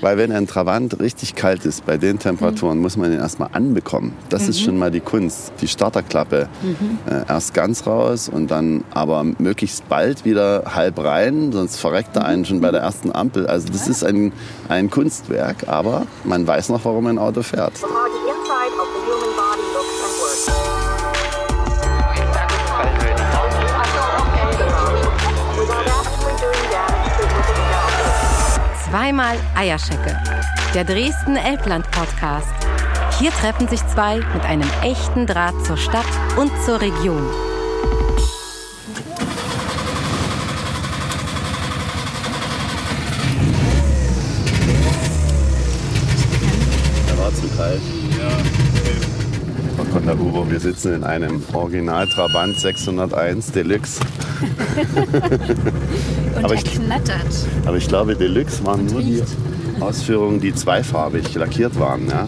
Weil wenn ein Trabant richtig kalt ist, bei den Temperaturen, mhm. muss man ihn erstmal anbekommen. Das mhm. ist schon mal die Kunst. Die Starterklappe mhm. äh, erst ganz raus und dann aber möglichst bald wieder halb rein, sonst verreckt er einen schon bei der ersten Ampel. Also das ist ein, ein Kunstwerk, aber man weiß noch, warum ein Auto fährt. Zweimal Eierschecke, der Dresden Elbland Podcast. Hier treffen sich zwei mit einem echten Draht zur Stadt und zur Region. Er war zu kalt. Konter wir sitzen in einem Original Trabant 601 Deluxe. Und aber ich, knattert. Aber ich glaube, Deluxe waren nur die Ausführungen, die zweifarbig lackiert waren. Ja?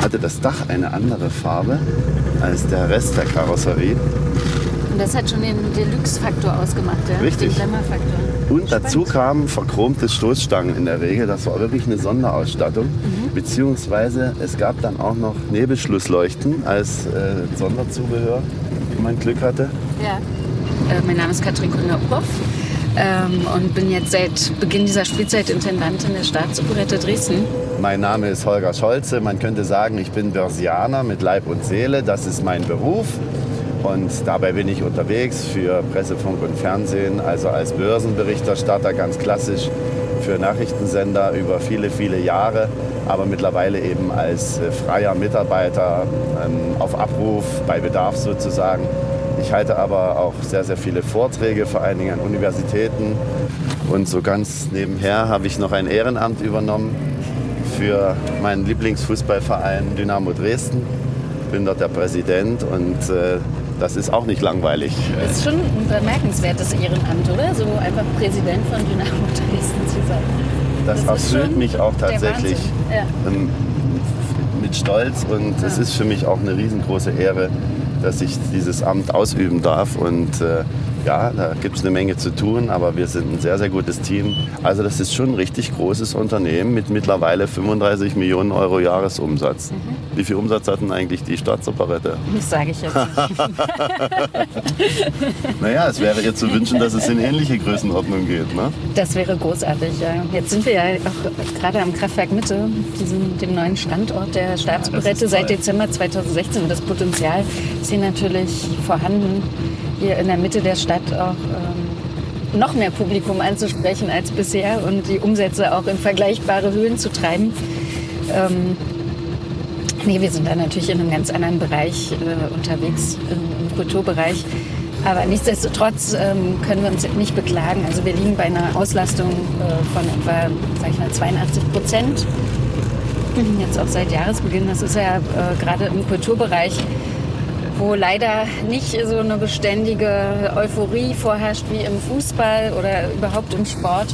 Hatte das Dach eine andere Farbe als der Rest der Karosserie. Und das hat schon den Deluxe-Faktor ausgemacht, ja? Richtig. Den Glamour-Faktor. Und dazu kamen verchromte Stoßstangen in der Regel. Das war wirklich eine Sonderausstattung. Mhm. Beziehungsweise es gab dann auch noch Nebelschlussleuchten als äh, Sonderzubehör, wenn man Glück hatte. Ja. Äh, mein Name ist Katrin Kunder-Uhoff ähm, und bin jetzt seit Beginn dieser Spielzeit Intendantin der Staatsoperette Dresden. Mein Name ist Holger Scholze. Man könnte sagen, ich bin Börsianer mit Leib und Seele. Das ist mein Beruf. Und dabei bin ich unterwegs für Presse, Funk und Fernsehen, also als Börsenberichterstatter ganz klassisch für Nachrichtensender über viele, viele Jahre, aber mittlerweile eben als äh, freier Mitarbeiter ähm, auf Abruf, bei Bedarf sozusagen ich halte aber auch sehr, sehr viele Vorträge, vor allen Dingen an Universitäten. Und so ganz nebenher habe ich noch ein Ehrenamt übernommen für meinen Lieblingsfußballverein Dynamo Dresden. Bin dort der Präsident und äh, das ist auch nicht langweilig. Das ist schon ein bemerkenswertes Ehrenamt, oder? So einfach Präsident von Dynamo Dresden zu sein. Das, das erfüllt mich auch tatsächlich ja. ähm, mit Stolz und es ja. ist für mich auch eine riesengroße Ehre, dass ich dieses Amt ausüben darf. Und äh, ja, da gibt es eine Menge zu tun, aber wir sind ein sehr, sehr gutes Team. Also das ist schon ein richtig großes Unternehmen mit mittlerweile 35 Millionen Euro Jahresumsatz. Mhm. Wie viel Umsatz hatten eigentlich die Staatsoperette? Das sage ich jetzt nicht. naja, es wäre ihr zu wünschen, dass es in ähnliche Größenordnung geht. Ne? Das wäre großartig, ja. Jetzt sind wir ja auch gerade am Kraftwerk Mitte, diesem, dem neuen Standort der Staatsoperette ja, seit Dezember 2016. Und das Potenzial ist hier natürlich vorhanden hier in der Mitte der Stadt auch ähm, noch mehr Publikum anzusprechen als bisher und die Umsätze auch in vergleichbare Höhen zu treiben. Ähm, nee, wir sind da natürlich in einem ganz anderen Bereich äh, unterwegs, im, im, Kulturbereich. Aber nichtsdestotrotz ähm, können wir uns nicht beklagen. Also wir liegen bei einer Auslastung äh, von etwa, sag ich mal, 82 Prozent. Jetzt auch seit Jahresbeginn. Das ist ja äh, gerade im Kulturbereich wo leider nicht so eine beständige Euphorie vorherrscht wie im Fußball oder überhaupt im Sport,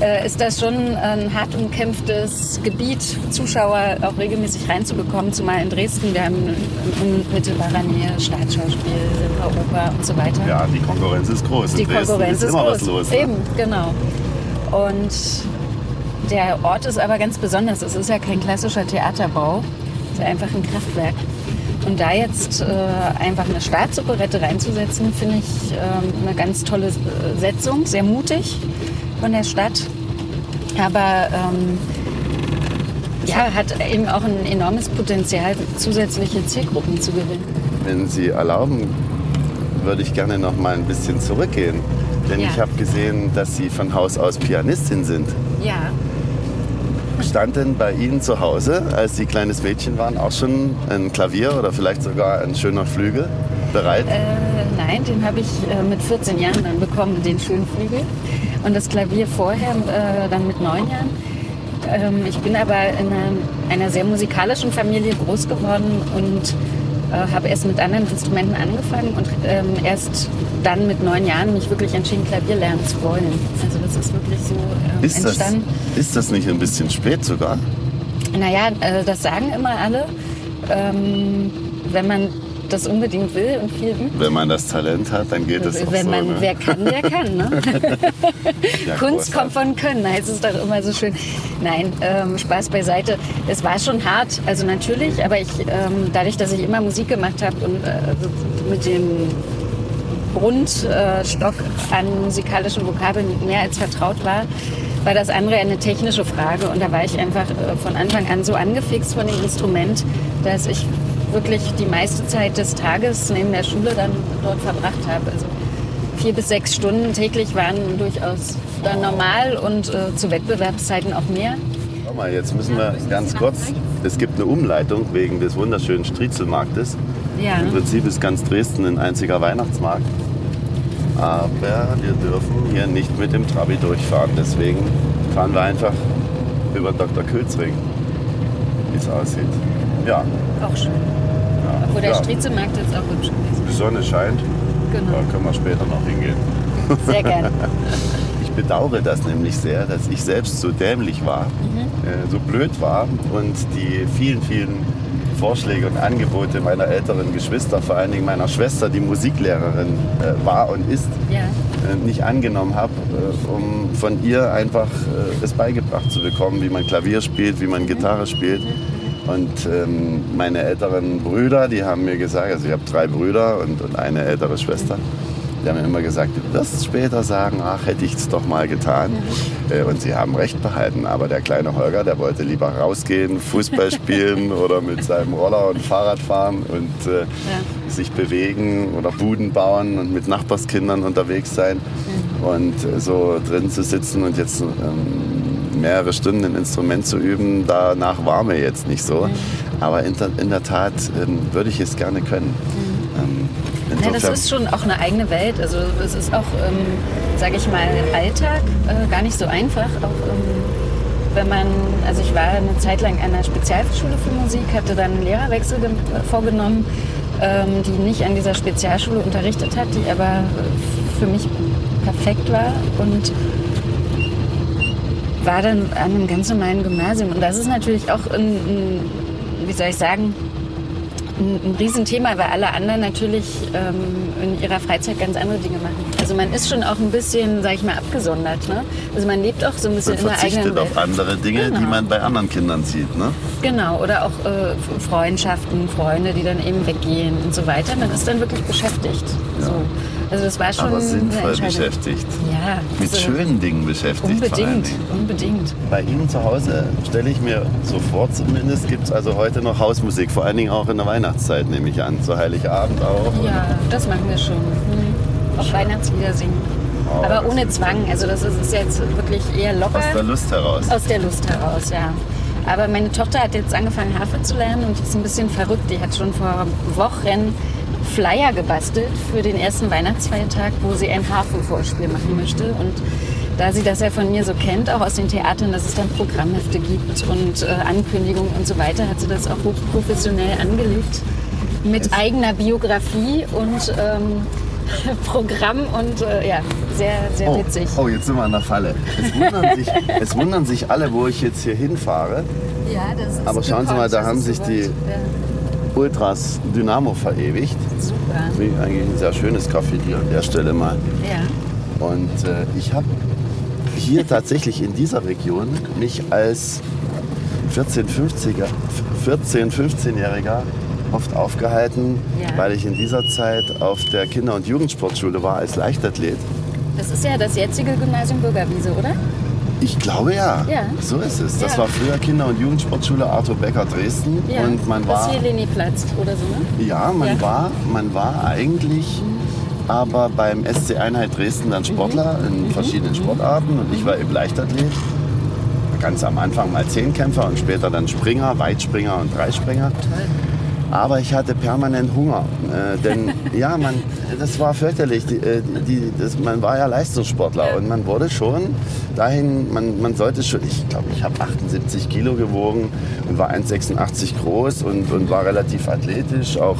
äh, ist das schon ein hart umkämpftes Gebiet, Zuschauer auch regelmäßig reinzubekommen, zumal in Dresden. Wir haben in unmittelbarer Nähe Staatsschauspiel, Oper und so weiter. Ja, die Konkurrenz ist groß. Die Konkurrenz ist, ist immer groß. was los. Ne? Eben, genau. Und der Ort ist aber ganz besonders. Es ist ja kein klassischer Theaterbau, es ist einfach ein Kraftwerk. Und da jetzt äh, einfach eine Staatsoperette reinzusetzen, finde ich äh, eine ganz tolle äh, Setzung, sehr mutig von der Stadt. Aber ähm, ja, hat eben auch ein enormes Potenzial, zusätzliche Zielgruppen zu gewinnen. Wenn Sie erlauben, würde ich gerne noch mal ein bisschen zurückgehen. Denn ja. ich habe gesehen, dass Sie von Haus aus Pianistin sind. Ja stand denn bei Ihnen zu Hause, als Sie kleines Mädchen waren, auch schon ein Klavier oder vielleicht sogar ein schöner Flügel bereit? Äh, nein, den habe ich äh, mit 14 Jahren dann bekommen, den schönen Flügel. Und das Klavier vorher äh, dann mit neun Jahren. Ähm, ich bin aber in einer, einer sehr musikalischen Familie groß geworden und äh, habe erst mit anderen Instrumenten angefangen und ähm, erst dann mit neun Jahren mich wirklich entschieden, Klavier lernen zu wollen. Also das ist wirklich so ähm, ist entstanden. Das, ist das nicht ein bisschen spät sogar? Naja, äh, das sagen immer alle. Ähm, wenn man das unbedingt will und viel übt. Wenn man das Talent hat, dann geht es auch Wenn so. man, ne? wer kann, der kann. Ne? Ja, Kunst kommt von Können, heißt es doch immer so schön. Nein, ähm, Spaß beiseite. Es war schon hart, also natürlich, aber ich, ähm, dadurch, dass ich immer Musik gemacht habe und äh, mit dem Grundstock an musikalischen Vokabeln mehr als vertraut war, war das andere eine technische Frage. Und da war ich einfach äh, von Anfang an so angefixt von dem Instrument, dass ich wirklich die meiste Zeit des Tages neben der Schule dann dort verbracht habe. Also vier bis sechs Stunden täglich waren durchaus dann normal und äh, zu Wettbewerbszeiten auch mehr. Schau mal, jetzt müssen wir ganz kurz. Es gibt eine Umleitung wegen des wunderschönen Striezelmarktes. Ja. Im Prinzip ist ganz Dresden ein einziger Weihnachtsmarkt. Aber wir dürfen hier nicht mit dem Trabi durchfahren. Deswegen fahren wir einfach über Dr. Külzring, wie es aussieht. Ja, Auch schön. Wo der ja. Striezelmarkt jetzt auch hübsch gewesen. Die Sonne scheint, da Genau. können wir später noch hingehen. Sehr gerne. Ich bedauere das nämlich sehr, dass ich selbst so dämlich war, äh, so blöd war und die vielen, vielen Vorschläge und Angebote meiner älteren Geschwister, vor allen Dingen meiner Schwester, die Musiklehrerin äh, war und ist, Ja. äh, nicht angenommen habe, äh, um von ihr einfach es beigebracht zu bekommen, wie man Klavier spielt, wie man Gitarre spielt. Und ähm, meine älteren Brüder, die haben mir gesagt, also ich habe drei Brüder und, und eine ältere Schwester, die haben mir immer gesagt, du wirst später sagen, ach, hätte ich es doch mal getan. Äh, Und sie haben recht behalten. Aber der kleine Holger, der wollte lieber rausgehen, Fußball spielen oder mit seinem Roller und Fahrrad fahren und äh, sich bewegen oder Buden bauen und mit Nachbarskindern unterwegs sein. Und äh, so drin zu sitzen und jetzt ähm, mehrere Stunden ein Instrument zu üben, danach war mir jetzt nicht so. Aber in, der- in der Tat ähm, würde ich es gerne können. Ähm, Ja, das ist schon auch eine eigene Welt. Also es ist auch, ähm, sage ich mal, Alltag äh, gar nicht so einfach. Auch ähm, wenn man, also ich war eine Zeit lang an einer Spezialschule für Musik, hatte dann einen Lehrerwechsel ge- vorgenommen, ähm, die nicht an dieser Spezialschule unterrichtet hat, die aber äh, für mich perfekt war und war dann an einem ganz normalen Gymnasium. Und das ist natürlich auch ein, ein wie soll ich sagen, ein, ein Riesenthema, weil alle anderen natürlich ähm, in ihrer Freizeit ganz andere Dinge machen. Also man ist schon auch ein bisschen, sag ich mal, abgesondert. Ne? Also man lebt auch so ein bisschen Man in der eigenen verzichtet Welt. auf andere Dinge, die Genau. man bei anderen Kindern sieht. Ne? Genau, oder auch äh, Freundschaften, Freunde, die dann eben weggehen und so weiter. Man ist dann wirklich beschäftigt. So. Also das war schon Aber sinnvoll beschäftigt. Ja, Mit also schönen Dingen beschäftigt Unbedingt, unbedingt. Bei Ihnen zu Hause stelle ich mir so vor, zumindest gibt es also heute noch Hausmusik, vor allen Dingen auch in der Weihnachtszeit, nehme ich an. Zu Heiligabend auch. Ja, das machen wir schon. Mhm. Auch Weihnachtslieder singen. Oh, Aber ohne Zwang. Also das ist, ist jetzt wirklich eher locker. Aus der Lust heraus. Aus der Lust heraus, ja. Aber meine Tochter hat jetzt angefangen, Harfe zu lernen und die ist ein bisschen verrückt. Die hat schon vor Wochen Flyer gebastelt für den ersten Weihnachtsfeiertag, wo sie ein Hafenvorspiel machen möchte. Und da sie das ja von mir so kennt, auch aus den Theatern, dass es dann Programmhefte gibt und äh, Ankündigungen und so weiter, hat sie das auch hochprofessionell angelegt. Mit eigener Biografie und ähm, Programm und äh, ja, sehr, sehr Oh, witzig. oh, jetzt sind wir an der Falle. Es wundern, sich, es wundern sich alle, wo ich jetzt hier hinfahre. Ja, das ist Aber schauen Sie mal, da haben sich die-. Ja, Ultras Dynamo verewigt. super. Wie Eigentlich ein sehr schönes hier an der Stelle mal. Ja. Und äh, ich habe hier tatsächlich in dieser Region mich als 14, 50er, 14, 15-Jähriger oft aufgehalten, Ja. weil ich in dieser Zeit auf der Kinder- und Jugendsportschule war als Leichtathlet. Das ist ja das jetzige Gymnasium Bürgerwiese, oder? Ich glaube ja. Ja. So ist es. Das Ja. war früher Kinder- und Jugendsportschule Arthur Becker Dresden. Und man das war. hier Leni-Platz oder so, ne? Ja, man, Ja. War, man war eigentlich aber beim SC Einheit Dresden dann Sportler Mhm. in verschiedenen Sportarten und ich war eben Leichtathlet. Ganz am Anfang mal Zehnkämpfer und später dann Springer, Weitspringer und Dreispringer. Toll. Aber ich hatte permanent Hunger. Äh, denn ja, man, das war fürchterlich. Die, äh, die, das, man war ja Leistungssportler und man wurde schon dahin, man, man sollte schon, ich glaube, ich habe 78 Kilo gewogen und war 1,86 groß und, und war relativ athletisch. Auch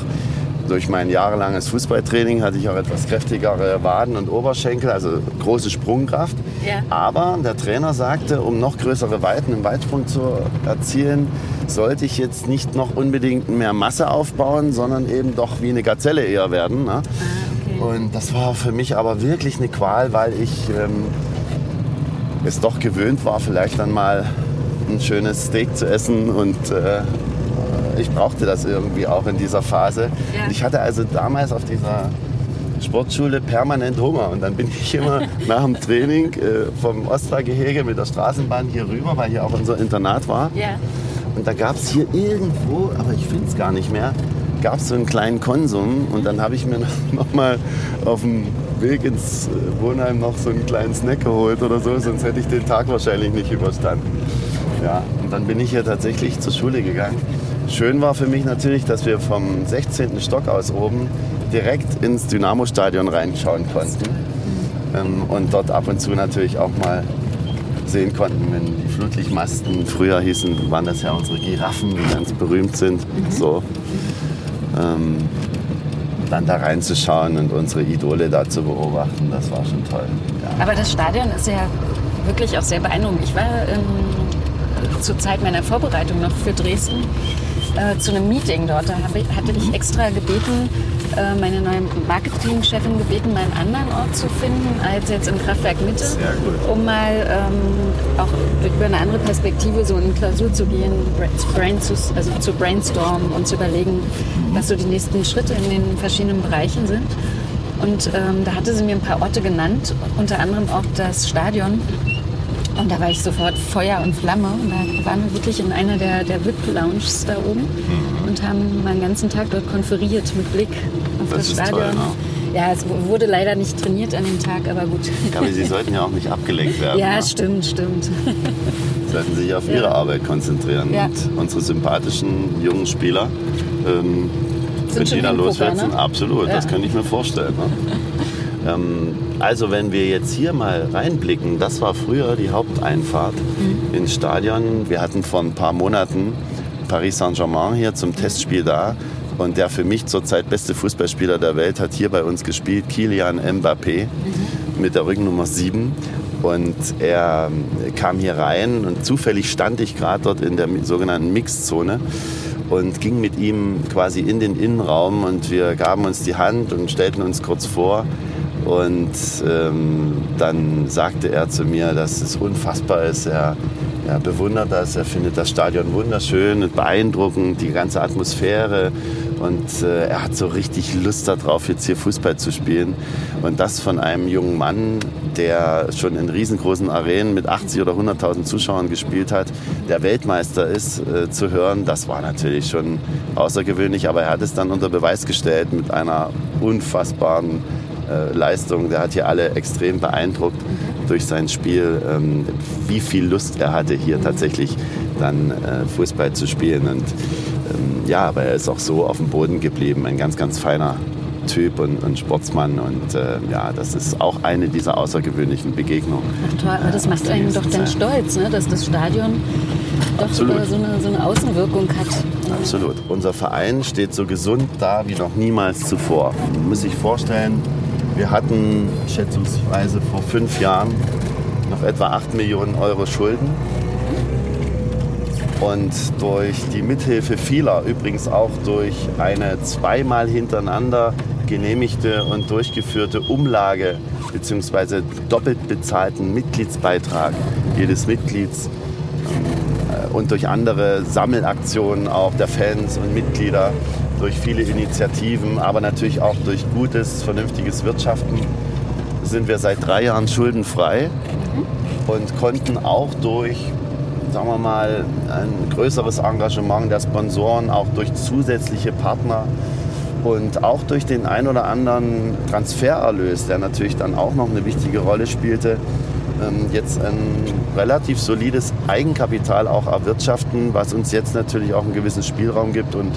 durch mein jahrelanges Fußballtraining hatte ich auch etwas kräftigere Waden und Oberschenkel, also große Sprungkraft. Ja. Aber der Trainer sagte, um noch größere Weiten im Weitsprung zu erzielen, sollte ich jetzt nicht noch unbedingt mehr Masse aufbauen, sondern eben doch wie eine Gazelle eher werden. Ne? Ah, okay. Und das war für mich aber wirklich eine Qual, weil ich ähm, es doch gewöhnt war, vielleicht dann mal ein schönes Steak zu essen und äh, ich brauchte das irgendwie auch in dieser Phase. Ja. Ich hatte also damals auf dieser Sportschule permanent Hunger und dann bin ich immer nach dem Training äh, vom Ostra-Gehege mit der Straßenbahn hier rüber, weil hier auch unser Internat war. Ja. Und da gab es hier irgendwo, aber ich finde es gar nicht mehr, gab es so einen kleinen Konsum. Und dann habe ich mir noch mal auf dem Weg ins äh, Wohnheim noch so einen kleinen Snack geholt oder so, sonst hätte ich den Tag wahrscheinlich nicht überstanden. Ja, und dann bin ich hier tatsächlich zur Schule gegangen. Schön war für mich natürlich, dass wir vom 16. Stock aus oben direkt ins Dynamo-Stadion reinschauen konnten. Ähm, und dort ab und zu natürlich auch mal sehen konnten, wenn Flutlichtmasten früher hießen, waren das ja unsere Giraffen, die ganz berühmt sind. So. Ähm, dann da reinzuschauen und unsere Idole da zu beobachten, das war schon toll. Ja. Aber das Stadion ist ja wirklich auch sehr beeindruckend. Ich war ähm, zur Zeit meiner Vorbereitung noch für Dresden äh, zu einem Meeting dort. Da ich, hatte ich extra gebeten, äh, meine neue Marketingchefin gebeten, mal einen anderen Ort zu finden als jetzt im Kraftwerk Mitte, um mal ähm, auch über eine andere Perspektive so in Klausur zu gehen, bra- zu, brain zu, also zu brainstormen und zu überlegen, was so die nächsten Schritte in den verschiedenen Bereichen sind. Und ähm, da hatte sie mir ein paar Orte genannt, unter anderem auch das Stadion. Und da war ich sofort Feuer und Flamme. Und da waren wir wirklich in einer der, der VIP-Lounges da oben Mhm. und haben mal einen ganzen Tag dort konferiert mit Blick auf Das das, Stadion. toll, ne? Ja, es wurde leider nicht trainiert an dem Tag, aber gut. Ja, aber Sie sollten ja auch nicht abgelenkt werden. Ja, ne? stimmt, stimmt. Sie sollten sich auf Ihre Arbeit konzentrieren. Ja. Und unsere sympathischen jungen Spieler, ähm, wenn die da Hingucker, loswerden, ne? absolut, das Ja. kann ich mir vorstellen. Ne? ähm, also wenn wir jetzt hier mal reinblicken, das war früher die Haupteinfahrt Mhm. ins Stadion. Wir hatten vor ein paar Monaten Paris Saint-Germain hier zum Testspiel da. Und der für mich zurzeit beste Fußballspieler der Welt hat hier bei uns gespielt, Kilian Mbappé mit der Rückennummer 7. Und er kam hier rein und zufällig stand ich gerade dort in der sogenannten Mixzone und ging mit ihm quasi in den Innenraum und wir gaben uns die Hand und stellten uns kurz vor. Und ähm, dann sagte er zu mir, dass es unfassbar ist. Er, er bewundert das, er findet das Stadion wunderschön und beeindruckend, die ganze Atmosphäre. Und äh, er hat so richtig Lust darauf, jetzt hier Fußball zu spielen. Und das von einem jungen Mann, der schon in riesengroßen Arenen mit 80 oder 100.000 Zuschauern gespielt hat, der Weltmeister ist, äh, zu hören, das war natürlich schon außergewöhnlich. Aber er hat es dann unter Beweis gestellt mit einer unfassbaren äh, Leistung. Der hat hier alle extrem beeindruckt durch sein Spiel, ähm, wie viel Lust er hatte, hier tatsächlich dann äh, Fußball zu spielen. Und ähm, ja, aber er ist auch so auf dem Boden geblieben, ein ganz, ganz feiner Typ und, und Sportsmann. Und äh, ja, das ist auch eine dieser außergewöhnlichen Begegnungen. Ach toll, aber das äh, macht einen doch dann stolz, ne? dass das Stadion doch so eine, so eine Außenwirkung hat. Absolut. Unser Verein steht so gesund da wie noch niemals zuvor. Man muss sich vorstellen, wir hatten schätzungsweise vor fünf Jahren noch etwa 8 Millionen Euro Schulden. Und durch die Mithilfe vieler, übrigens auch durch eine zweimal hintereinander genehmigte und durchgeführte Umlage bzw. doppelt bezahlten Mitgliedsbeitrag jedes Mitglieds äh, und durch andere Sammelaktionen auch der Fans und Mitglieder, durch viele Initiativen, aber natürlich auch durch gutes, vernünftiges Wirtschaften sind wir seit drei Jahren schuldenfrei und konnten auch durch, sagen wir mal, ein größeres Engagement der Sponsoren, auch durch zusätzliche Partner und auch durch den ein oder anderen Transfererlös, der natürlich dann auch noch eine wichtige Rolle spielte, ähm, jetzt ein relativ solides Eigenkapital auch erwirtschaften, was uns jetzt natürlich auch einen gewissen Spielraum gibt und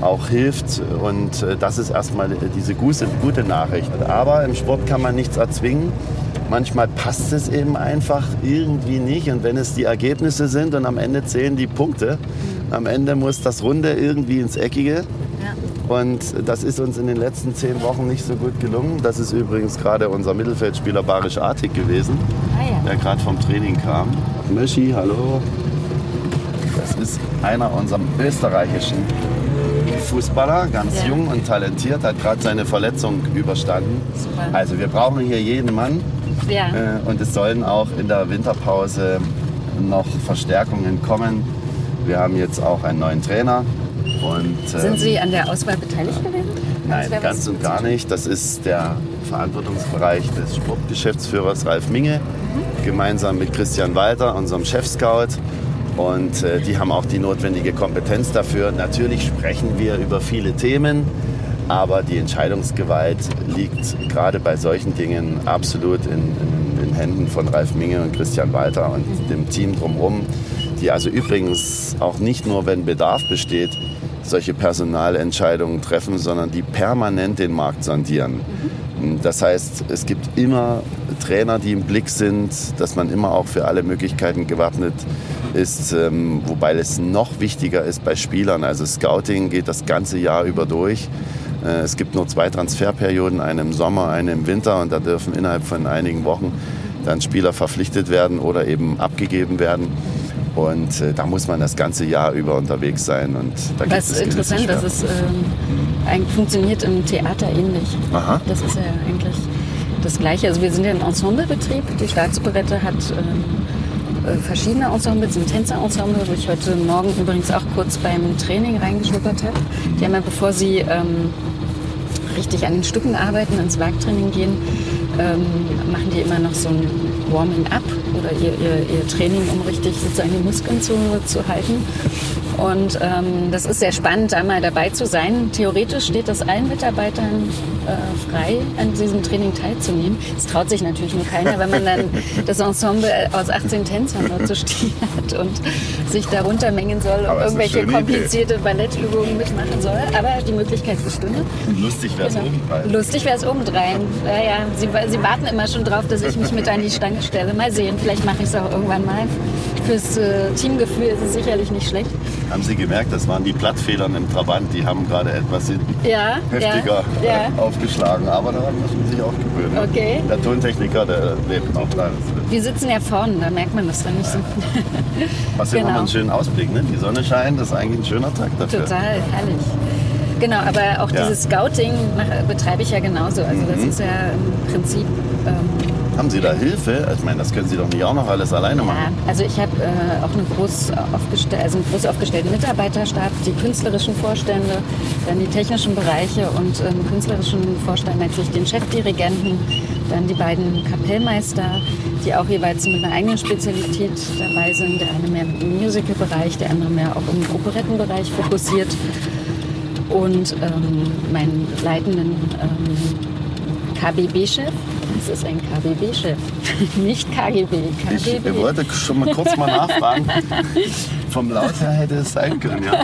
auch hilft. Und äh, das ist erstmal diese gute, Nachricht. Aber im Sport kann man nichts erzwingen. Manchmal passt es eben einfach irgendwie nicht. Und wenn es die Ergebnisse sind und am Ende zählen die Punkte, am Ende muss das Runde irgendwie ins Eckige. Und das ist uns in den letzten zehn Wochen nicht so gut gelungen. Das ist übrigens gerade unser Mittelfeldspieler Barisch Artig gewesen, Ah der gerade vom Training kam. Möschi, hallo. Das ist einer unserer österreichischen Fußballer, ganz Ja. jung und talentiert, hat gerade seine Verletzung überstanden. Super. Also wir brauchen hier jeden Mann. Ja. Äh, Und es sollen auch in der Winterpause noch Verstärkungen kommen. Wir haben jetzt auch einen neuen Trainer. Und, ähm, Sind Sie an der Auswahl beteiligt gewesen? Nein, ganz und gar nicht. Das ist der Verantwortungsbereich des Sportgeschäftsführers Ralf Minge, gemeinsam mit Christian Walter, unserem Chef-Scout. Und äh, die haben auch die notwendige Kompetenz dafür. Natürlich sprechen wir über viele Themen, aber die Entscheidungsgewalt liegt gerade bei solchen Dingen absolut in, in den Händen von Ralf Minge und Christian Walter und dem Team drumherum, die also übrigens auch nicht nur, wenn Bedarf besteht, solche Personalentscheidungen treffen, sondern die permanent den Markt sondieren. Das heißt, es gibt immer Trainer, die im Blick sind, dass man immer auch für alle Möglichkeiten gewappnet ist, ähm, wobei es noch wichtiger ist bei Spielern. Also Scouting geht das ganze Jahr über durch. Äh, Es gibt nur zwei Transferperioden, eine im Sommer, eine im Winter und da dürfen innerhalb von einigen Wochen dann Spieler verpflichtet werden oder eben abgegeben werden. Und äh, da muss man das ganze Jahr über unterwegs sein. Und da Was gewisse interessant, dass es ähm, eigentlich funktioniert im Theater ähnlich. Aha. Das ist ja eigentlich das Gleiche. Also wir sind ja ein Ensemblebetrieb. Die Staatsoperette hat ähm, äh, verschiedene Ensembles, ein Tänzerensemble, wo ich heute Morgen übrigens auch kurz beim Training reingeschnuppert habe. Die haben ja, bevor sie ähm, richtig an den Stücken arbeiten, ins Werktraining gehen, ähm, machen die immer noch so ein Warming-up oder ihr, ihr, ihr Training, um richtig sozusagen die Muskeln zu, zu halten. Und ähm, das ist sehr spannend, da mal dabei zu sein. Theoretisch steht das allen Mitarbeitern äh, frei, an diesem Training teilzunehmen. Es traut sich natürlich nur keiner, wenn man dann das Ensemble aus 18 Tänzern nur zu stehen hat und sich darunter mengen soll und irgendwelche schöne Idee. komplizierte Ballettübungen mitmachen soll. Aber die Möglichkeit bestünde. Lustig wäre es Genau. obendrein. Lustig wäre es obendrein. Ja, ja. Sie, Sie warten immer schon drauf, dass ich mich mit an die Stange stelle. Mal sehen, vielleicht mache ich es auch irgendwann mal. Fürs äh, Teamgefühl ist es sicherlich nicht schlecht. Haben Sie gemerkt, das waren die Plattfedern im Trabant, die haben gerade etwas Ja, heftiger ja, ja. äh, aufgeschlagen. Aber daran muss man sich auch gewöhnen. Okay. Der Tontechniker, der lebt auch da. Wir sitzen ja vorne, da merkt man das dann nicht so. Was genau. Wir einen schönen Ausblick, ne? Die Sonne scheint, das ist eigentlich ein schöner Tag dafür. Total herrlich. Genau, aber auch Ja. dieses Scouting betreibe ich ja genauso. Also das Mhm. ist ja im Prinzip ähm, Haben Sie da Hilfe? Ich meine, das können Sie doch nicht auch noch alles alleine Ja, machen. also ich habe äh, auch eine groß, aufgestell also einen groß aufgestellten Mitarbeiterstab, die künstlerischen Vorstände, dann die technischen Bereiche und im künstlerischen Vorstand natürlich den Chefdirigenten, dann die beiden Kapellmeister, die auch jeweils mit einer eigenen Spezialität dabei sind. Der eine mehr im Musical-Bereich, der andere mehr auch im Operettenbereich fokussiert. Und ähm, meinen leitenden ähm, KBB-Chef, das ist ein KBB-Chef, nicht KGB, Ich KBB. wollte schon mal kurz mal nachfragen. Vom Laut her hätte es sein können, ja.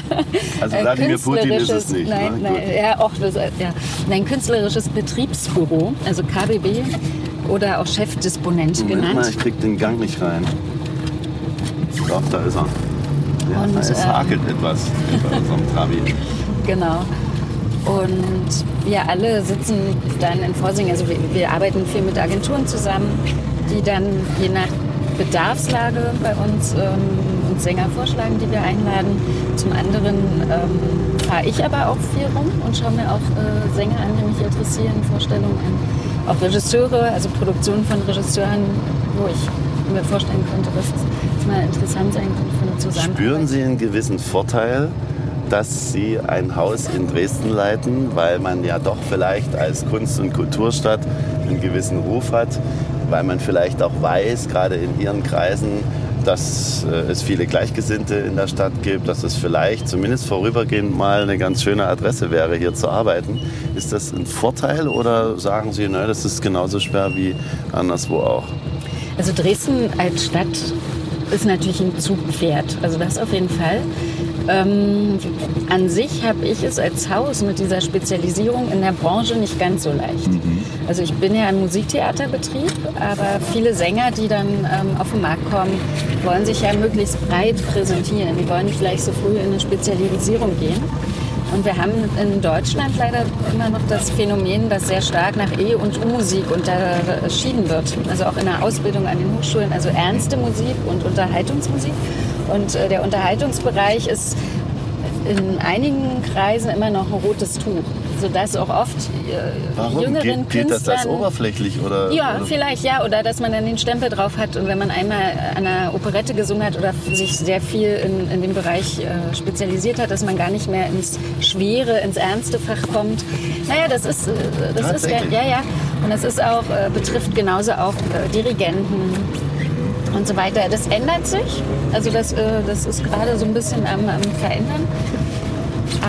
Also Ein Wladimir Putin ist es nicht. Nein, ne? nein, ja, auch das, ja. Nein, künstlerisches Betriebsbüro, also KBB oder auch Chefdisponent Moment mal, genannt. ich krieg den Gang nicht rein. Doch, da ist er. Ja, Und, es ähm, hakelt etwas bei unserem Trabi. Genau. Und wir alle sitzen dann in Vorsingen, also wir, wir arbeiten viel mit Agenturen zusammen, die dann je nach Bedarfslage bei uns ähm, uns Sänger vorschlagen, die wir einladen. Zum anderen ähm, fahre ich aber auch viel rum und schaue mir auch äh, Sänger an, die mich interessieren, Vorstellungen an. Auch Regisseure, also Produktionen von Regisseuren, wo ich mir vorstellen könnte, dass es mal interessant sein könnte für eine Zusammenarbeit. Spüren Sie einen gewissen Vorteil, dass Sie ein Haus in Dresden leiten, weil man ja doch vielleicht als Kunst- und Kulturstadt einen gewissen Ruf hat, weil man vielleicht auch weiß, gerade in Ihren Kreisen, dass äh, es viele Gleichgesinnte in der Stadt gibt, dass es vielleicht zumindest vorübergehend mal eine ganz schöne Adresse wäre, hier zu arbeiten. Ist das ein Vorteil oder sagen Sie, ne, das ist genauso schwer wie anderswo auch? Also Dresden als Stadt ist natürlich ein Zugpferd, also das auf jeden Fall. Ähm, an sich habe ich es als Haus mit dieser Spezialisierung in der Branche nicht ganz so leicht. Also ich bin ja im Musiktheaterbetrieb, aber viele Sänger, die dann ähm, auf den Markt kommen, wollen sich ja möglichst breit präsentieren. Die wollen nicht gleich so früh in eine Spezialisierung gehen. Und wir haben in Deutschland leider immer noch das Phänomen, dass sehr stark nach E- und U-Musik unterschieden wird. Also auch in der Ausbildung an den Hochschulen. Also ernste Musik und Unterhaltungsmusik. Und äh, der Unterhaltungsbereich ist in einigen Kreisen immer noch ein rotes Tuch sodass auch oft äh, Warum? jüngeren Gilt, gilt das als oberflächlich? Oder, Ja, oder? vielleicht ja. Oder dass man dann den Stempel drauf hat und wenn man einmal an einer Operette gesungen hat oder sich sehr viel in, in dem Bereich äh, spezialisiert hat, dass man gar nicht mehr ins Schwere, ins ernste Fach kommt. Naja, das ist, äh, das ist Tatsächlich? ja, ja. Und das ist auch, äh, betrifft genauso auch äh, Dirigenten und so weiter. Das ändert sich. Also das, äh, das ist gerade so ein bisschen am, am Verändern.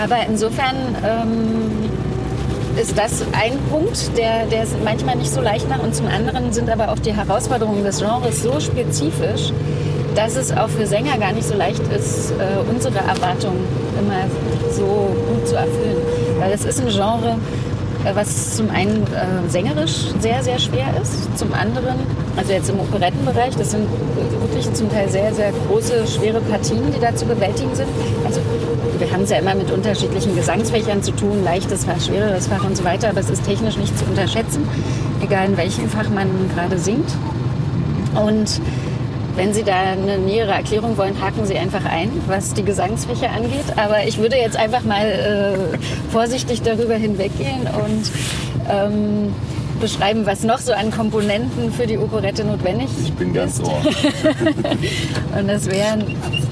Aber insofern ähm, ist das ein Punkt, der, der es manchmal nicht so leicht macht. Und zum anderen sind aber auch die Herausforderungen des Genres so spezifisch, dass es auch für Sänger gar nicht so leicht ist, äh, unsere Erwartungen immer so gut zu erfüllen. Weil es ist ein Genre, was zum einen äh, sängerisch sehr, sehr schwer ist, zum anderen, also jetzt im Operettenbereich, das sind wirklich zum Teil sehr, sehr große, schwere Partien, die da zu bewältigen sind. Also wir haben es ja immer mit unterschiedlichen Gesangsfächern zu tun, leichtes Fach, schwereres Fach und so weiter, aber es ist technisch nicht zu unterschätzen, egal in welchem Fach man gerade singt. Und wenn Sie da eine nähere Erklärung wollen, haken Sie einfach ein, was die Gesangsfächer angeht. Aber ich würde jetzt einfach mal äh, vorsichtig darüber hinweggehen und ähm, beschreiben, was noch so an Komponenten für die Operette notwendig Ich bin ganz ist. ohr. Und das wären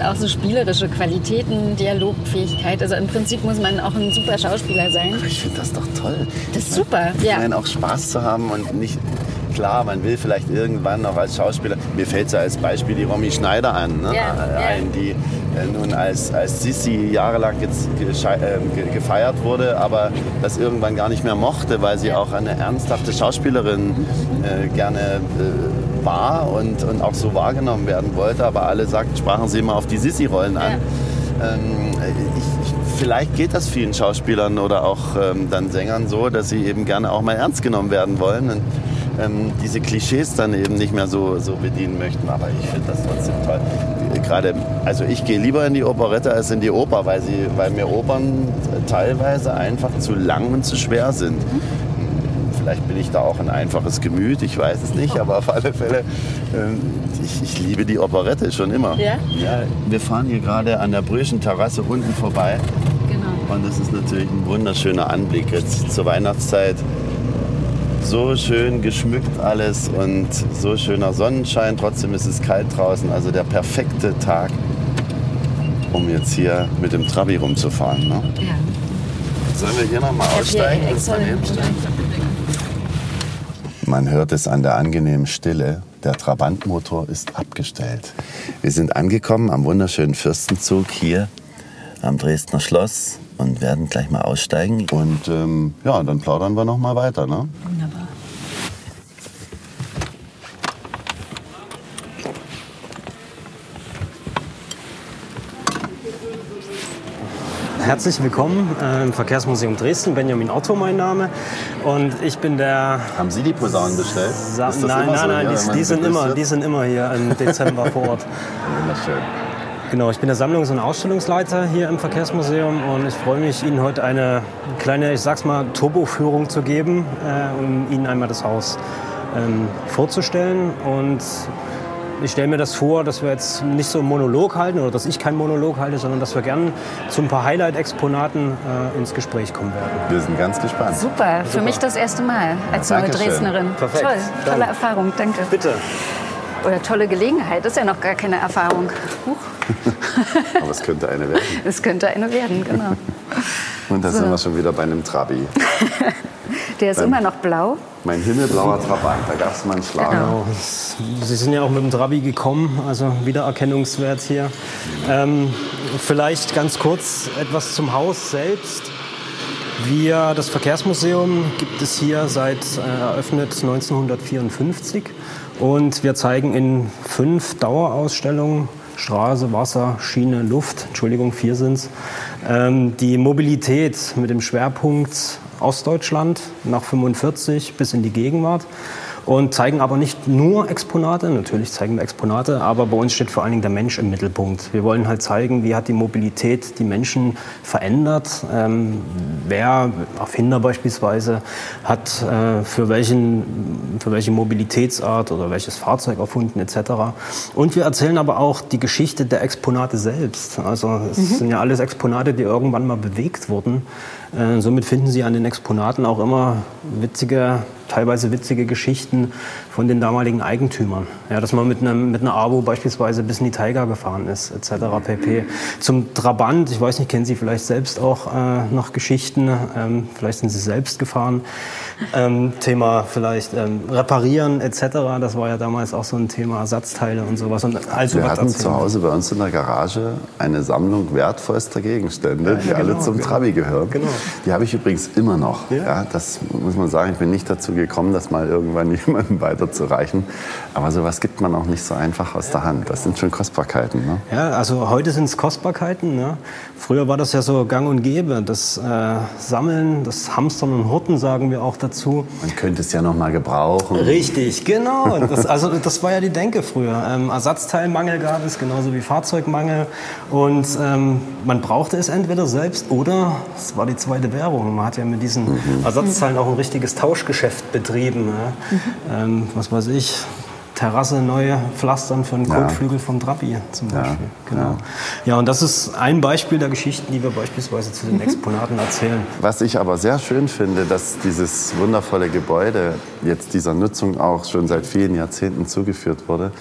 auch so spielerische Qualitäten, Dialogfähigkeit. Also im Prinzip muss man auch ein super Schauspieler sein. Ich finde das doch toll. Das ist super, Ich ja. meine, auch Spaß zu haben und nicht. Klar, man will vielleicht irgendwann noch als Schauspieler. Mir fällt so als Beispiel die Romy Schneider an, ne? Ja, Äh, ja. ein, die äh, nun als, als Sissi jahrelang äh, ge- gefeiert wurde, aber das irgendwann gar nicht mehr mochte, weil sie auch eine ernsthafte Schauspielerin äh, gerne äh, war und, und auch so wahrgenommen werden wollte. Aber alle sagten, sprachen sie immer auf die Sissi-Rollen an. Ähm, ich, ich, vielleicht geht das vielen Schauspielern oder auch ähm, dann Sängern so, dass sie eben gerne auch mal ernst genommen werden wollen und ähm, diese Klischees dann eben nicht mehr so, so bedienen möchten. Aber ich finde das trotzdem toll. Gerade, also ich gehe lieber in die Operette als in die Oper, weil, sie, weil mir Opern teilweise einfach zu lang und zu schwer sind. Vielleicht bin ich da auch ein einfaches Gemüt, ich weiß es nicht, aber auf alle Fälle, ähm, ich, ich liebe die Operette schon immer. Ja? Ja, wir fahren hier gerade an der Brüschen Terrasse unten vorbei Genau. und es ist natürlich ein wunderschöner Anblick jetzt zur Weihnachtszeit. So schön geschmückt alles und so schöner Sonnenschein, trotzdem ist es kalt draußen, also der perfekte Tag, um jetzt hier mit dem Trabi rumzufahren. Ne? Ja. Sollen wir hier nochmal aussteigen? und daneben? Man hört es an der angenehmen Stille. Der Trabantmotor ist abgestellt. Wir sind angekommen am wunderschönen Fürstenzug hier am Dresdner Schloss und werden gleich mal aussteigen. Und ähm, ja, dann plaudern wir noch mal weiter. Ne? Herzlich willkommen äh, im Verkehrsmuseum Dresden. Benjamin Otto mein Name. Und ich bin der. Haben Sie die Posaunen bestellt? Sa nein, nein, so nein, hier, die, die, sind immer, die sind immer hier im Dezember vor Ort. Wunderschön. Genau, ich bin der Sammlungs- und Ausstellungsleiter hier im Verkehrsmuseum und ich freue mich, Ihnen heute eine kleine, ich sag's mal, Turboführung zu geben, äh, um Ihnen einmal das Haus ähm, vorzustellen. Und ich stelle mir das vor, dass wir jetzt nicht so einen Monolog halten oder dass ich keinen Monolog halte, sondern dass wir gern zu ein paar Highlight-Exponaten äh, ins Gespräch kommen werden. Wir sind ganz gespannt. Super, für mich das erste Mal als Ja, neue. Dresdnerin. Perfekt. Toll, Dann- tolle Erfahrung, danke. Bitte. Oder tolle Gelegenheit, das ist ja noch gar keine Erfahrung. Huch, Aber es könnte eine werden. es könnte eine werden, genau. Und da sind wir schon wieder bei einem Trabi. Der ist Dann- immer noch blau. Mein himmelblauer Trabant, da gab es mal einen Schlager. Genau. Sie sind ja auch mit dem Trabi gekommen, also Wiedererkennungswert hier. Ähm, vielleicht ganz kurz etwas zum Haus selbst. Wir, das Verkehrsmuseum, gibt es hier seit äh, eröffnet 1954 und wir zeigen in fünf Dauerausstellungen Straße, Wasser, Schiene, Luft, Entschuldigung, vier sind's, ähm, die Mobilität mit dem Schwerpunkt Ostdeutschland nach 45 bis in die Gegenwart. und zeigen aber nicht nur Exponate, natürlich zeigen wir Exponate, aber bei uns steht vor allen Dingen der Mensch im Mittelpunkt. Wir wollen halt zeigen, wie hat die Mobilität die Menschen verändert, ähm, wer, Erfinder beispielsweise, hat äh, für, welchen, für welche Mobilitätsart oder welches Fahrzeug erfunden etc. Und wir erzählen aber auch die Geschichte der Exponate selbst. Also es mhm. sind ja alles Exponate, die irgendwann mal bewegt wurden. Äh, somit finden Sie an den Exponaten auch immer witzige, teilweise witzige Geschichten von den damaligen Eigentümern. Ja, dass man mit, einem, mit einer Abo beispielsweise bis in die Taiga gefahren ist, etc. pp. Zum Trabant, ich weiß nicht, kennen Sie vielleicht selbst auch äh, noch Geschichten, ähm, vielleicht sind Sie selbst gefahren. Ähm, Thema vielleicht ähm, Reparieren etc. Das war ja damals auch so ein Thema, Ersatzteile und sowas. Und also Wir hatten zu Hause bei uns in der Garage eine Sammlung wertvollster Gegenstände, ja, die genau, alle zum genau. Trabi gehören. Genau. Die habe ich übrigens immer noch. Ja. ja. das muss man sagen. Ich bin nicht dazu gekommen, das mal irgendwann jemandem weiterzureichen. Aber sowas gibt man auch nicht so einfach aus der Hand. Das sind schon Kostbarkeiten. Ne? Ja, also heute sind es Kostbarkeiten. Ne? Früher war das ja so gang und gäbe. Das äh, Sammeln, das Hamstern und Horten sagen wir auch dazu. Man könnte es ja noch mal gebrauchen. Richtig, genau. Das, also das war ja die Denke früher. Ähm, Ersatzteilmangel gab es, genauso wie Fahrzeugmangel. Und ähm, man brauchte es entweder selbst oder es war die zweite Währung. Man hat ja mit diesen mhm. Ersatzteilen auch ein richtiges Tauschgeschäft betrieben. Ne? Mhm. Ähm, was weiß ich, Terrasse neu pflastern für einen Kotflügel vom Trabi zum Beispiel. Ja, genau. Ja. ja, und das ist ein Beispiel der Geschichten, die wir beispielsweise zu den mhm. Exponaten erzählen. Was ich aber sehr schön finde, dass dieses wundervolle Gebäude jetzt dieser Nutzung auch schon seit vielen Jahrzehnten zugeführt wurde.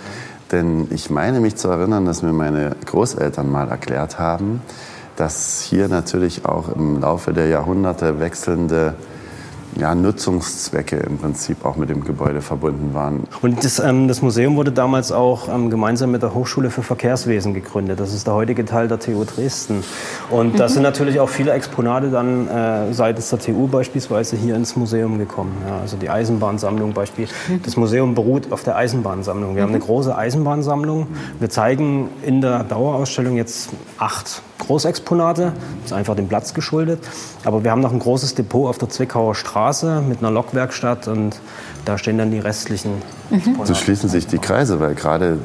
Denn ich meine mich zu erinnern, dass mir meine Großeltern mal erklärt haben, dass hier natürlich auch im Laufe der Jahrhunderte wechselnde ja, Nutzungszwecke im Prinzip auch mit dem Gebäude verbunden waren. Und das, ähm, das Museum wurde damals auch ähm, gemeinsam mit der Hochschule für Verkehrswesen gegründet. Das ist der heutige Teil der TU Dresden. Und mhm. da sind natürlich auch viele Exponate dann äh, seitens der TU beispielsweise hier ins Museum gekommen. Ja, also die Eisenbahnsammlung beispielsweise. Mhm. Das Museum beruht auf der Eisenbahnsammlung. Wir mhm. haben eine große Eisenbahnsammlung. Wir zeigen in der Dauerausstellung jetzt acht Großexponate. Das ist einfach dem Platz geschuldet. Aber wir haben noch ein großes Depot auf der Zwickauer Straße mit einer Lokwerkstatt und da stehen dann die restlichen Exponate. So schließen sich die Kreise, weil gerade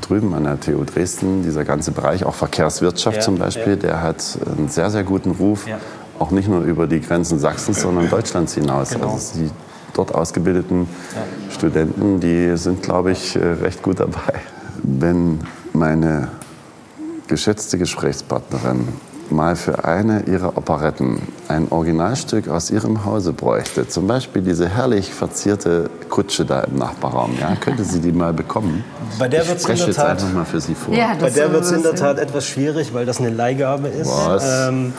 drüben an der TU Dresden, dieser ganze Bereich, auch Verkehrswirtschaft ja, zum Beispiel, ja. der hat einen sehr, sehr guten Ruf. Ja. Auch nicht nur über die Grenzen Sachsens, sondern Deutschlands hinaus. Genau. Also die dort ausgebildeten Studenten, die sind, glaube ich, äh, recht gut dabei. Wenn meine geschätzte Gesprächspartnerin mal für eine ihrer Operetten ein Originalstück aus ihrem Hause bräuchte, zum Beispiel diese herrlich verzierte Kutsche da im Nachbarraum, ja, könnte sie die mal bekommen? Bei der wird es in der Tat einfach mal für Sie vor. Ja, Bei der wird es in der Tat etwas schwierig, weil das eine Leihgabe ist. Ähm,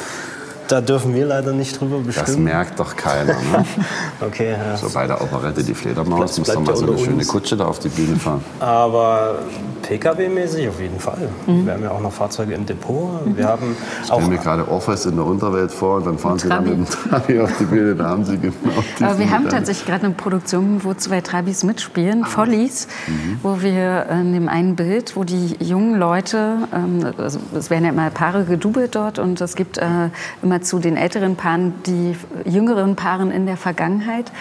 da dürfen wir leider nicht drüber bestimmen. Das merkt doch keiner. Ne? okay, ja. So bei der Operette Die Fledermaus muss doch mal so eine schöne Kutsche da auf die Bühne fahren. Aber Pkw-mäßig auf jeden Fall. Mhm. Wir haben ja auch noch Fahrzeuge im Depot. Wir haben ich stelle mir gerade Orpheus in der Unterwelt vor und dann fahren Sie dann mit dem Trabi auf die Bühne. Da haben Sie genau Aber wir haben tatsächlich gerade eine Produktion, wo zwei Trabis mitspielen, ah. Follies, mhm. wo wir in dem einen Bild, wo die jungen Leute, ähm, also es werden ja immer Paare gedoubelt dort und es gibt äh, immer zu den älteren Paaren die jüngeren Paaren in der Vergangenheit.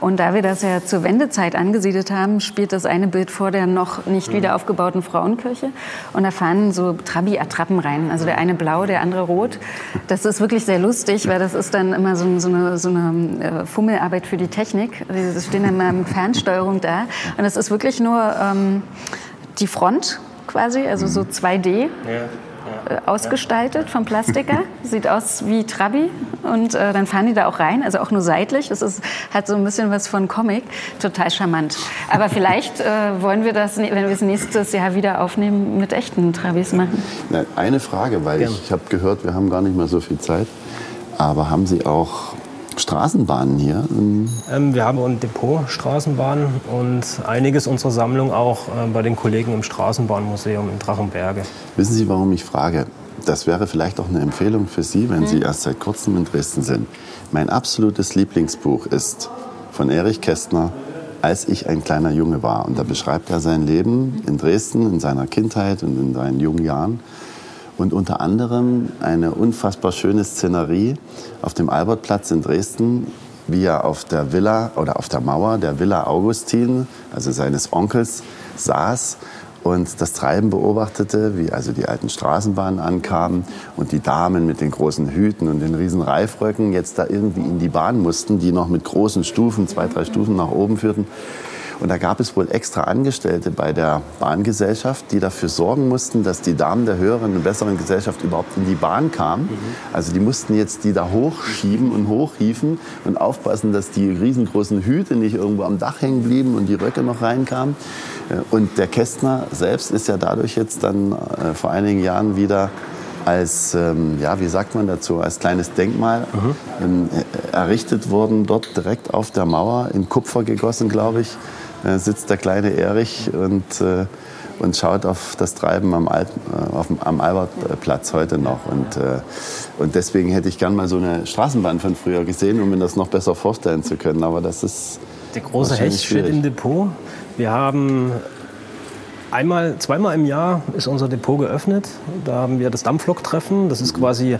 Und da wir das ja zur Wendezeit angesiedelt haben, spielt das eine Bild vor der noch nicht wieder aufgebauten Frauenkirche. Und da fahren so Trabi-Attrappen rein. Also der eine blau, der andere rot. Das ist wirklich sehr lustig, weil das ist dann immer so, so eine, so eine äh, Fummelarbeit für die Technik. Sie stehen dann mal mit Fernsteuerung da. Und es ist wirklich nur ähm, die Front quasi, also so 2D. Ja. Äh, ausgestaltet vom Plastiker. Sieht aus wie Trabi. Und äh, dann fahren die da auch rein, also auch nur seitlich. Das ist, hat so ein bisschen was von Comic. Total charmant. Aber vielleicht äh, wollen wir das, wenn wir es nächstes Jahr wieder aufnehmen, mit echten Trabis machen. Eine Frage, weil ich, ich habe gehört, wir haben gar nicht mehr so viel Zeit. Aber haben Sie auch Straßenbahnen hier? Ähm, wir haben ein Depot Straßenbahnen und einiges unserer Sammlung auch äh, bei den Kollegen im Straßenbahnmuseum in Drachenberge. Wissen Sie, warum ich frage? Das wäre vielleicht auch eine Empfehlung für Sie, wenn hm. Sie erst seit kurzem in Dresden sind. Mein absolutes Lieblingsbuch ist von Erich Kästner, als ich ein kleiner Junge war. Und da beschreibt er sein Leben in Dresden, in seiner Kindheit und in seinen jungen Jahren und unter anderem eine unfassbar schöne Szenerie auf dem Albertplatz in Dresden wie er auf der Villa oder auf der Mauer der Villa Augustin, also seines Onkels, saß und das Treiben beobachtete, wie also die alten Straßenbahnen ankamen und die Damen mit den großen Hüten und den riesen Reifröcken jetzt da irgendwie in die Bahn mussten, die noch mit großen Stufen, zwei, drei Stufen nach oben führten. Und da gab es wohl extra Angestellte bei der Bahngesellschaft, die dafür sorgen mussten, dass die Damen der höheren und besseren Gesellschaft überhaupt in die Bahn kamen. Mhm. Also die mussten jetzt die da hochschieben und hochhieven und aufpassen, dass die riesengroßen Hüte nicht irgendwo am Dach hängen blieben und die Röcke noch reinkamen. Äh, und der Kästner selbst ist ja dadurch jetzt dann äh, vor einigen Jahren wieder als, ähm, ja, wie sagt man dazu, als kleines Denkmal mhm. ähm, errichtet worden, dort direkt auf der Mauer, in Kupfer gegossen, glaube ich äh, sitzt der kleine Erich und, äh, und schaut auf das Treiben am, Al äh, auf, am Albertplatz heute noch. Und, äh, und deswegen hätte ich gern mal so eine Straßenbahn von früher gesehen, um mir das noch besser vorstellen zu können. Aber das ist. Der große Hecht steht im Depot. Wir haben Einmal, zweimal im Jahr ist unser Depot geöffnet. Da haben wir das Dampflok-Treffen. Das ist quasi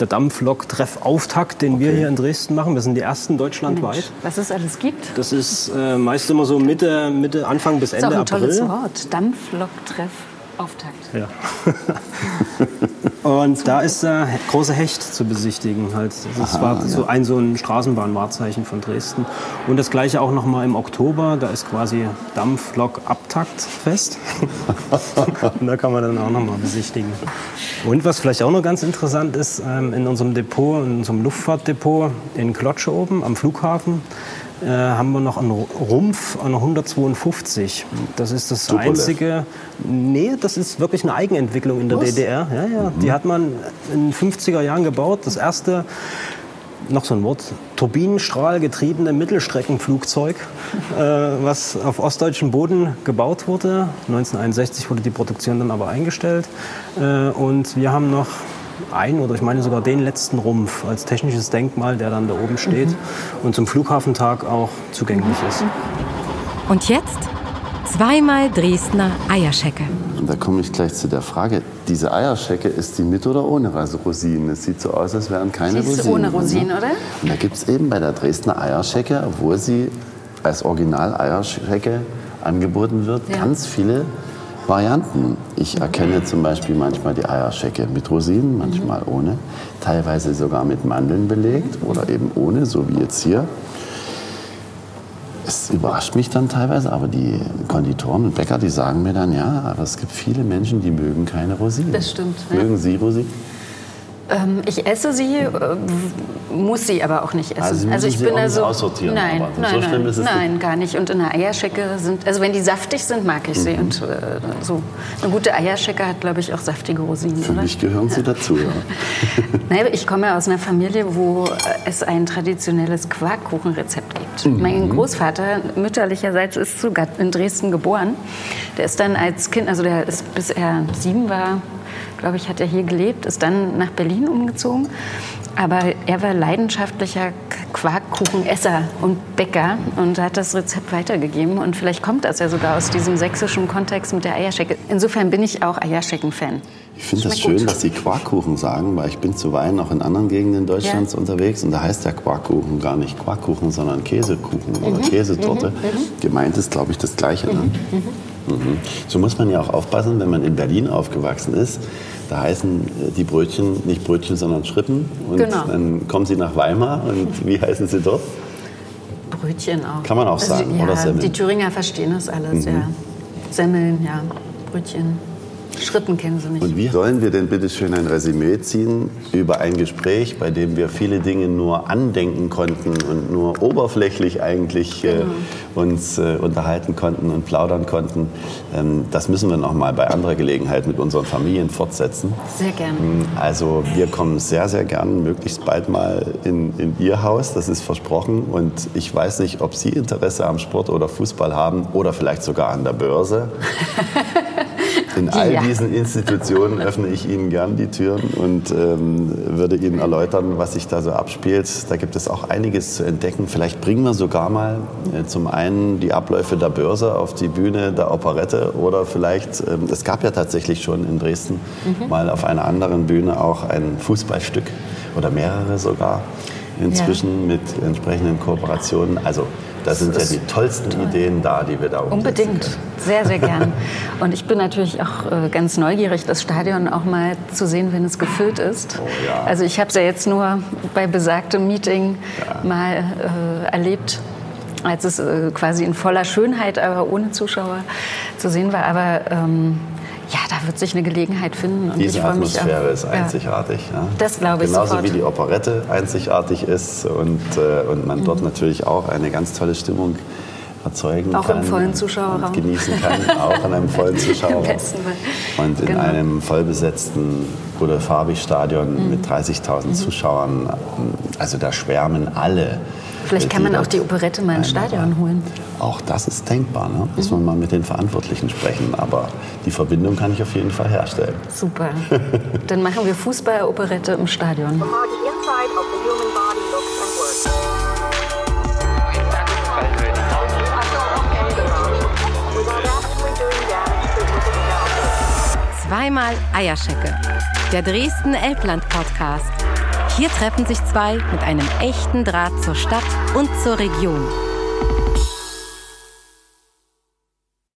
der Dampflok-Treffauftakt, den okay. wir hier in Dresden machen. Wir sind die ersten deutschlandweit. Mensch, was es alles gibt? Das ist äh, meist immer so Mitte, Mitte, Anfang bis Ende April. Das ist auch ein tolles Wort. Dampflok-Treffauftakt. Ja. Und da ist der große Hecht zu besichtigen. Halt. Das Aha, war so ein, so ein Straßenbahnwahrzeichen von Dresden. Und das gleiche auch noch mal im Oktober. Da ist quasi Dampflok-Abtaktfest. Und da kann man dann auch noch mal besichtigen. Und was vielleicht auch noch ganz interessant ist, ähm, in unserem Depot, in unserem Luftfahrtdepot in Klotsche oben am Flughafen, äh, haben wir noch einen Rumpf an 152. Das ist das Tupolev. einzige. Nee, das ist wirklich eine Eigenentwicklung in der Was? DDR. Ja, ja. Mhm. Die hat man in den 50er Jahren gebaut. Das erste noch so ein Wort, Turbinenstrahl getriebene Mittelstreckenflugzeug, äh, was auf ostdeutschem Boden gebaut wurde. 1961 wurde die Produktion dann aber eingestellt. Äh, und wir haben noch ein oder ich meine sogar den letzten Rumpf als technisches Denkmal, der dann da oben steht mhm. und zum Flughafentag auch zugänglich ist. Und jetzt zweimal Dresdner Eierschecke. Und da komme ich gleich zu der Frage, diese Eierschecke, ist die mit oder ohne Rosinen? Es sieht so aus, als wären keine sie ist Rosinen. ohne Rosinen, oder? Und da gibt es eben bei der Dresdner Eierschecke, obwohl sie als Original Eierschecke angeboten wird, ja. ganz viele Varianten. Ich erkenne zum Beispiel manchmal die Eierschecke mit Rosinen, manchmal mhm. ohne, teilweise sogar mit Mandeln belegt oder eben ohne, so wie jetzt hier. Es überrascht mich dann teilweise, aber die Konditoren und Bäcker, die sagen mir dann, ja, aber es gibt viele Menschen, die mögen keine Rosinen. Das stimmt. Mögen ja. Sie Rosinen? Ähm, ich esse sie, äh, muss sie aber auch nicht essen. Also, also ich sie bin also aussortieren. Nein, aber. nein, so schlimm nein, ist es nein, nicht. gar nicht. Und in der Eierschecke sind, also wenn die saftig sind, mag ich sie. Mhm. Und äh, so eine gute Eierschecke hat, glaube ich, auch saftige Rosinen. Für oder? mich gehören sie dazu, ja. Nein, ich komme aus einer Familie, wo es ein traditionelles Quarkkuchenrezept gibt. Mhm. Mein Großvater mütterlicherseits ist sogar in Dresden geboren. Der ist dann als Kind, also der ist bis er sieben war glaube ich, hat er hier gelebt, ist dann nach Berlin umgezogen. Aber er war leidenschaftlicher Quarkkuchenesser und Bäcker und hat das Rezept weitergegeben. Und vielleicht kommt das ja sogar aus diesem sächsischen Kontext mit der Eierschecke. Insofern bin ich auch Eierschecken-Fan. Ich finde das schön, gut. dass Sie Quarkkuchen sagen, weil ich bin zuweilen auch in anderen Gegenden Deutschlands ja. unterwegs und da heißt der Quarkkuchen gar nicht Quarkkuchen, sondern Käsekuchen mhm. oder Käsetorte. Mhm. mhm. Gemeint ist, glaube ich, das Gleiche. Ne? Mhm. Mhm. So muss man ja auch aufpassen, wenn man in Berlin aufgewachsen ist da heißen äh, die Brötchen nicht Brötchen, sondern Schrippen. Und genau. dann kommen sie nach Weimar. Und wie heißen sie dort? Brötchen auch. Kann man auch also, sagen. Ja, oder Semmeln. Die Thüringer verstehen das alles, mhm. ja. Semmeln, ja. Brötchen. Schritten kennen Sie nicht. Und wie sollen wir denn bitte schön ein Resümee ziehen über ein Gespräch, bei dem wir viele Dinge nur andenken konnten und nur oberflächlich eigentlich äh, genau. äh, uns äh, unterhalten konnten und plaudern konnten? Ähm, das müssen wir noch mal bei anderer Gelegenheit mit unseren Familien fortsetzen. Sehr gern. Ähm, also wir kommen sehr, sehr gern möglichst bald mal in, in Ihr Haus, das ist versprochen. Und ich weiß nicht, ob Sie Interesse am Sport oder Fußball haben oder vielleicht sogar an der Börse. In all ja. diesen Institutionen öffne ich Ihnen gern die Türen und ähm, würde Ihnen erläutern, was sich da so abspielt. Da gibt es auch einiges zu entdecken. Vielleicht bringen wir sogar mal äh, zum einen die Abläufe der Börse auf die Bühne der Operette oder vielleicht, ähm, es gab ja tatsächlich schon in Dresden mhm. mal auf einer anderen Bühne auch ein Fußballstück oder mehrere sogar. Inzwischen ja. mit entsprechenden Kooperationen. Also da sind ja die tollsten toll. Ideen da, die wir da Unbedingt, können. sehr, sehr gern. Und ich bin natürlich auch äh, ganz neugierig, das Stadion auch mal zu sehen, wenn es gefüllt ist. Oh, ja. Also ich habe es ja jetzt nur bei besagtem Meeting ja. mal äh, erlebt, als es äh, quasi in voller Schönheit, aber ohne Zuschauer zu sehen war. Aber ähm, ja, da wird sich eine Gelegenheit finden. Und Diese Atmosphäre ist einzigartig. Ja. Das glaube ich Genauso sofort. wie die Operette einzigartig ist und, äh, und man mhm. dort natürlich auch eine ganz tolle Stimmung erzeugen auch kann. Auch im vollen Zuschauerraum. Genießen kann, auch in einem vollen Zuschauerraum. und in genau. einem vollbesetzten Rudolf Farbig Stadion mhm. mit 30.000 mhm. Zuschauern. Also da schwärmen alle Vielleicht kann man auch die Operette mal ins Stadion holen. Auch das ist denkbar. Ne? Muss mhm. man mal mit den Verantwortlichen sprechen. Aber die Verbindung kann ich auf jeden Fall herstellen. Super. Dann machen wir Fußball-Operette im Stadion. Zweimal Eierschecke. Der Dresden Elbland Podcast. Hier treffen sich zwei mit einem echten Draht zur Stadt und zur Region.